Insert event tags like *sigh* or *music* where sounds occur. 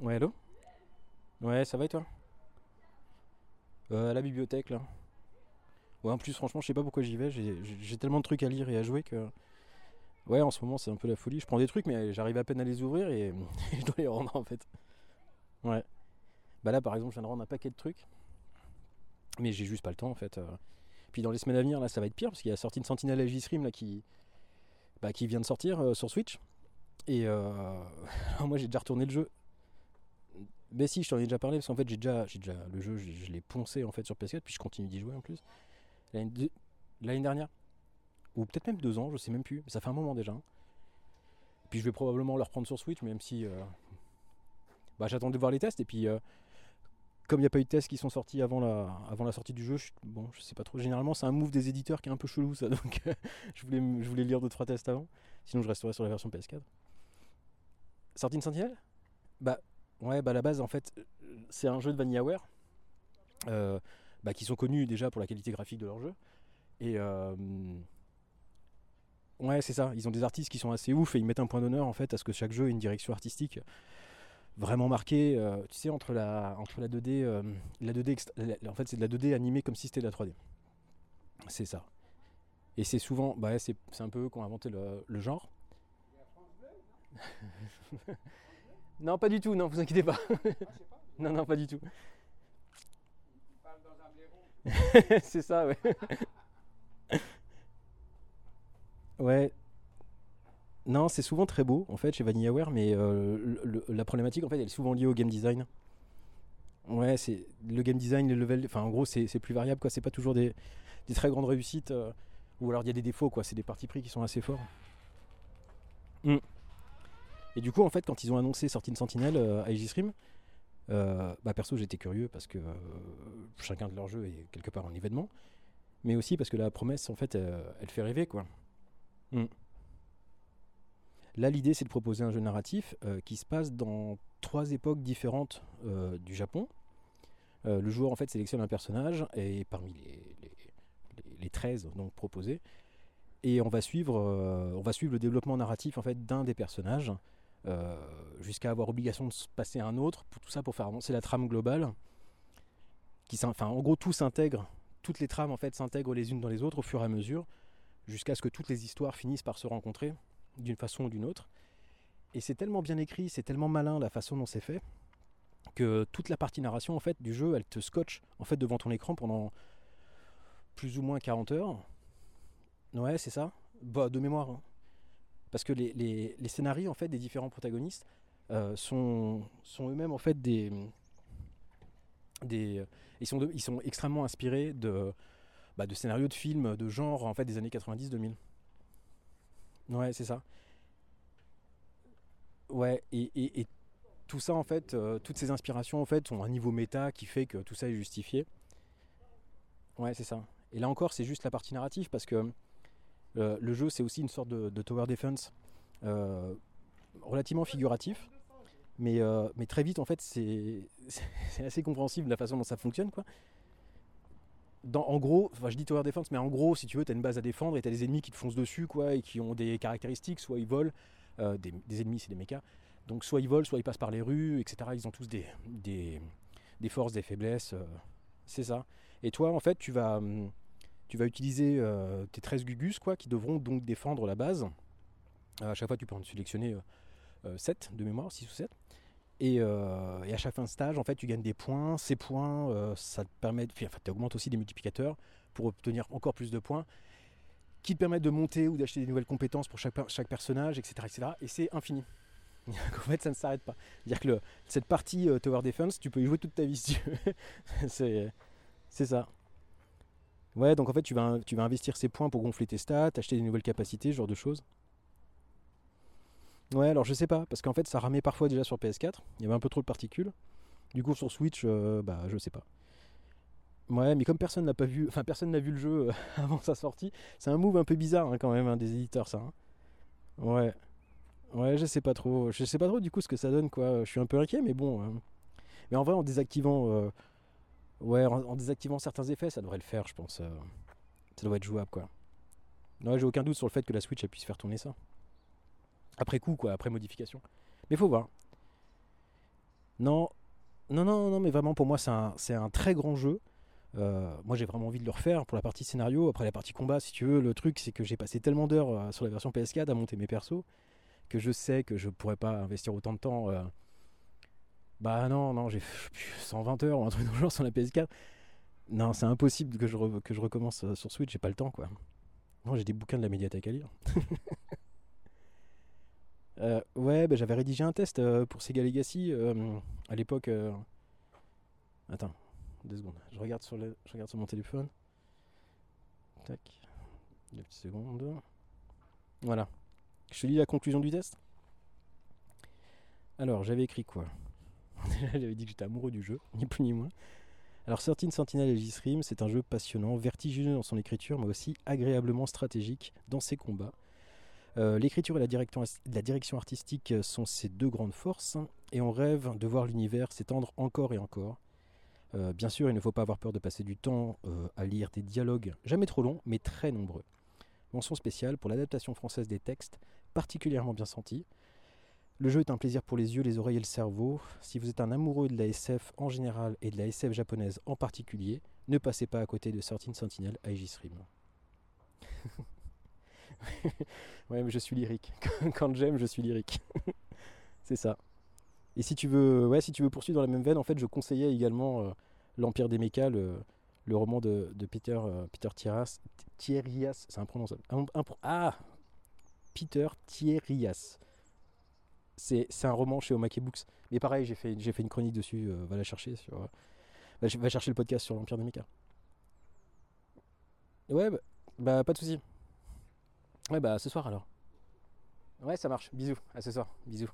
Ouais, allô? Ouais, ça va et toi? Euh, À la bibliothèque, là. Ouais, en plus, franchement, je sais pas pourquoi j'y vais. J'ai tellement de trucs à lire et à jouer que. Ouais, en ce moment, c'est un peu la folie. Je prends des trucs, mais j'arrive à peine à les ouvrir et *laughs* je dois les rendre, en fait. Ouais. Bah là, par exemple, je viens de rendre un paquet de trucs. Mais j'ai juste pas le temps, en fait. Puis dans les semaines à venir, là, ça va être pire, parce qu'il y a sorti une Sentinelle Aegis-Rim, là, qui... Bah, qui vient de sortir euh, sur Switch. Et euh, *laughs* moi, j'ai déjà retourné le jeu. Mais si, je t'en ai déjà parlé, parce qu'en fait, j'ai déjà, déjà le jeu, je, l'ai poncé en fait sur PS4, puis je continue d'y jouer en plus. L'année de- l'année dernière, ou peut-être même deux ans, je sais même plus, ça fait un moment déjà. Puis je vais probablement le reprendre sur Switch, même si euh, bah, j'attendais de voir les tests, et puis euh, comme il n'y a pas eu de tests qui sont sortis avant la, sortie du jeu, je, bon, je sais pas trop. Généralement, c'est un move des éditeurs qui est un peu chelou, ça, *laughs* donc euh, je, voulais, lire deux trois tests avant, sinon je resterai sur la version PS4. Sortie une Sentinelle? Bah, Ouais, bah à la base, en fait, c'est un jeu de VanillaWare euh, bah, qui sont connus déjà pour la qualité graphique de leur jeu. Et euh, ouais, c'est ça. Ils ont des artistes qui sont assez ouf et ils mettent un point d'honneur en fait à ce que chaque jeu ait une direction artistique vraiment marquée. euh, tu sais, entre la, entre la 2D, euh, la 2D, extra- la- en fait, c'est de la 2D animée comme si c'était de la 3D. C'est ça. Et c'est souvent, bah c'est un peu eux qui ont inventé le, le genre. *laughs* non, pas du tout, non, vous inquiétez pas. *laughs* non, non, pas du tout. *laughs* c'est ça, ouais. ouais. Non, c'est souvent très beau, en fait, chez VanillaWare, mais euh, le- le- la problématique, en fait, elle est souvent liée au game design. Ouais, c'est le game design, les levels, enfin, en gros, c'est plus variable, quoi. C'est pas toujours des, des très grandes réussites, euh, ou alors il y a des défauts, quoi. C'est des partis pris qui sont assez forts. Mm. Et du coup, en fait, quand ils ont annoncé sortie de Sentinelle euh, à euh, bah perso, j'étais curieux parce que chacun de leurs jeux est quelque part un événement, mais aussi parce que la promesse, en fait, elle fait rêver, quoi. Mm. Là, l'idée, c'est de proposer un jeu narratif euh, qui se passe dans trois époques différentes euh, du Japon. Euh, le joueur, en fait, sélectionne un personnage et parmi les, les, les- les 13 donc proposés, et on va suivre, le développement narratif en fait d'un des personnages jusqu'à avoir obligation de se passer à un autre. Pour tout ça, pour faire avancer la trame globale. Qui, enfin, en gros, tout s'intègre, toutes les trames en fait s'intègrent les unes dans les autres au fur et à mesure, jusqu'à ce que toutes les histoires finissent par se rencontrer d'une façon ou d'une autre. Et c'est tellement bien écrit, c'est tellement malin la façon dont c'est fait que toute la partie narration en fait du jeu, elle te scotche en fait devant ton écran pendant plus ou moins 40 heures. Ouais, c'est ça. Bah, de mémoire. hein. Parce que les, scénarios en fait des différents protagonistes euh, sont, eux-mêmes en fait des ils sont extrêmement inspirés de bah, de scénarios de films de genre en fait des années 90-2000. Ouais, c'est ça. Ouais, et, et- tout ça en fait, euh, toutes ces inspirations en fait ont un niveau méta qui fait que tout ça est justifié. Ouais, c'est ça. Et là encore, c'est juste la partie narrative parce que euh, le jeu c'est aussi une sorte de, tower defense euh, relativement figuratif. Mais, mais très vite, en fait, *laughs* c'est assez compréhensible la façon dont ça fonctionne. Quoi. En gros, enfin, je dis tower defense, mais en gros, si tu veux, tu as une base à défendre et tu as des ennemis qui te foncent dessus quoi, et qui ont des caractéristiques, soit ils volent, euh, des, ennemis, c'est des mechas. Donc, soit ils volent, soit ils passent par les rues, etc. Ils ont tous des, des, forces, des faiblesses. euh, c'est ça. Et toi, en fait, tu vas, hum, tu vas utiliser euh, tes 13 gugus quoi, qui devront donc défendre la base. À chaque fois, tu peux en sélectionner euh, 7 de mémoire, 6 ou 7. Et, euh, et à chaque fin de stage, en fait, tu gagnes des points. Ces points, euh, ça te permet, de- enfin, tu augmentes aussi des multiplicateurs pour obtenir encore plus de points, qui te permettent de monter ou d'acheter des nouvelles compétences pour chaque, chaque personnage, etc., etc. Et c'est infini. *laughs* en fait, ça ne s'arrête pas. C'est-à-dire que cette partie euh, Tower Defense, tu peux y jouer toute ta vie *laughs* c'est, c'est ça. Ouais, donc en fait, tu vas, tu vas investir ces points pour gonfler tes stats, acheter des nouvelles capacités, ce genre de choses. Ouais, alors je sais pas, parce qu'en fait ça ramait parfois déjà sur PS4, il y avait un peu trop de particules. Du coup sur Switch, euh, bah je sais pas. Ouais, mais comme personne n'a pas vu, enfin personne n'a vu le jeu euh, *laughs* avant sa sortie, c'est un move un peu bizarre hein, quand même hein, des éditeurs ça. hein. Ouais, ouais, je sais pas trop, je sais pas trop du coup ce que ça donne quoi. Je suis un peu inquiet, mais bon. Mais en vrai en désactivant, euh, ouais, en, désactivant certains effets, ça devrait le faire, je pense. Ça doit être jouable quoi. Non, j'ai aucun doute sur le fait que la Switch elle puisse faire tourner ça. Après coup, quoi, après modification. Mais faut voir. Non, non, non, non, mais vraiment pour moi c'est un, très grand jeu. Euh, moi j'ai vraiment envie de le refaire pour la partie scénario. Après la partie combat, si tu veux, le truc c'est que j'ai passé tellement d'heures euh, sur la version PS4 à monter mes persos que je sais que je pourrais pas investir autant de temps. euh. Bah non, non, j'ai fait 120 heures ou un truc dans le genre sur la PS4. Non, c'est impossible que je, que je recommence sur Switch, j'ai pas le temps quoi. Non, j'ai des bouquins de la médiathèque à lire. *laughs* Euh, ouais, bah, j'avais rédigé un test euh, pour Sega Legacy euh, à l'époque. Attends, deux secondes. Je regarde sur, mon téléphone. Tac. Deux petites secondes. Voilà. Je lis la conclusion du test. Alors, j'avais écrit quoi? *laughs* J'avais dit que j'étais amoureux du jeu, ni plus ni moins. Alors, 13 Sentinel et J-Stream, c'est un jeu passionnant, vertigineux dans son écriture, mais aussi agréablement stratégique dans ses combats. Euh, L'écriture et la direction, artistique sont ses deux grandes forces, et on rêve de voir l'univers s'étendre encore et encore. Euh, bien sûr, il ne faut pas avoir peur de passer du temps euh, à lire des dialogues, jamais trop longs, mais très nombreux. Mention spéciale pour l'adaptation française des textes, particulièrement bien sentie. Le jeu est un plaisir pour les yeux, les oreilles et le cerveau. Si vous êtes un amoureux de la SF en général et de la SF japonaise en particulier, ne passez pas à côté de 13 Sentinel IG Stream. *laughs* ouais, mais je suis lyrique. *laughs* Quand j'aime, je suis lyrique. *laughs* C'est ça. Et si tu veux, ouais, si tu veux poursuivre dans la même veine, en fait, je conseillais également euh, l'Empire des Mechas, le, roman de, Peter, euh, Peter c'est imprononçable. Ah, Peter Thierryas. C'est un roman chez Omake Books. Mais pareil, j'ai fait, j'ai fait une chronique dessus. euh, va la chercher sur. euh, va, ch- va chercher le podcast sur l'Empire des Mechas. Ouais, bah, bah, pas de soucis. Ouais, bah ce soir alors. Ouais, ça marche. Bisous. À ce soir. Bisous.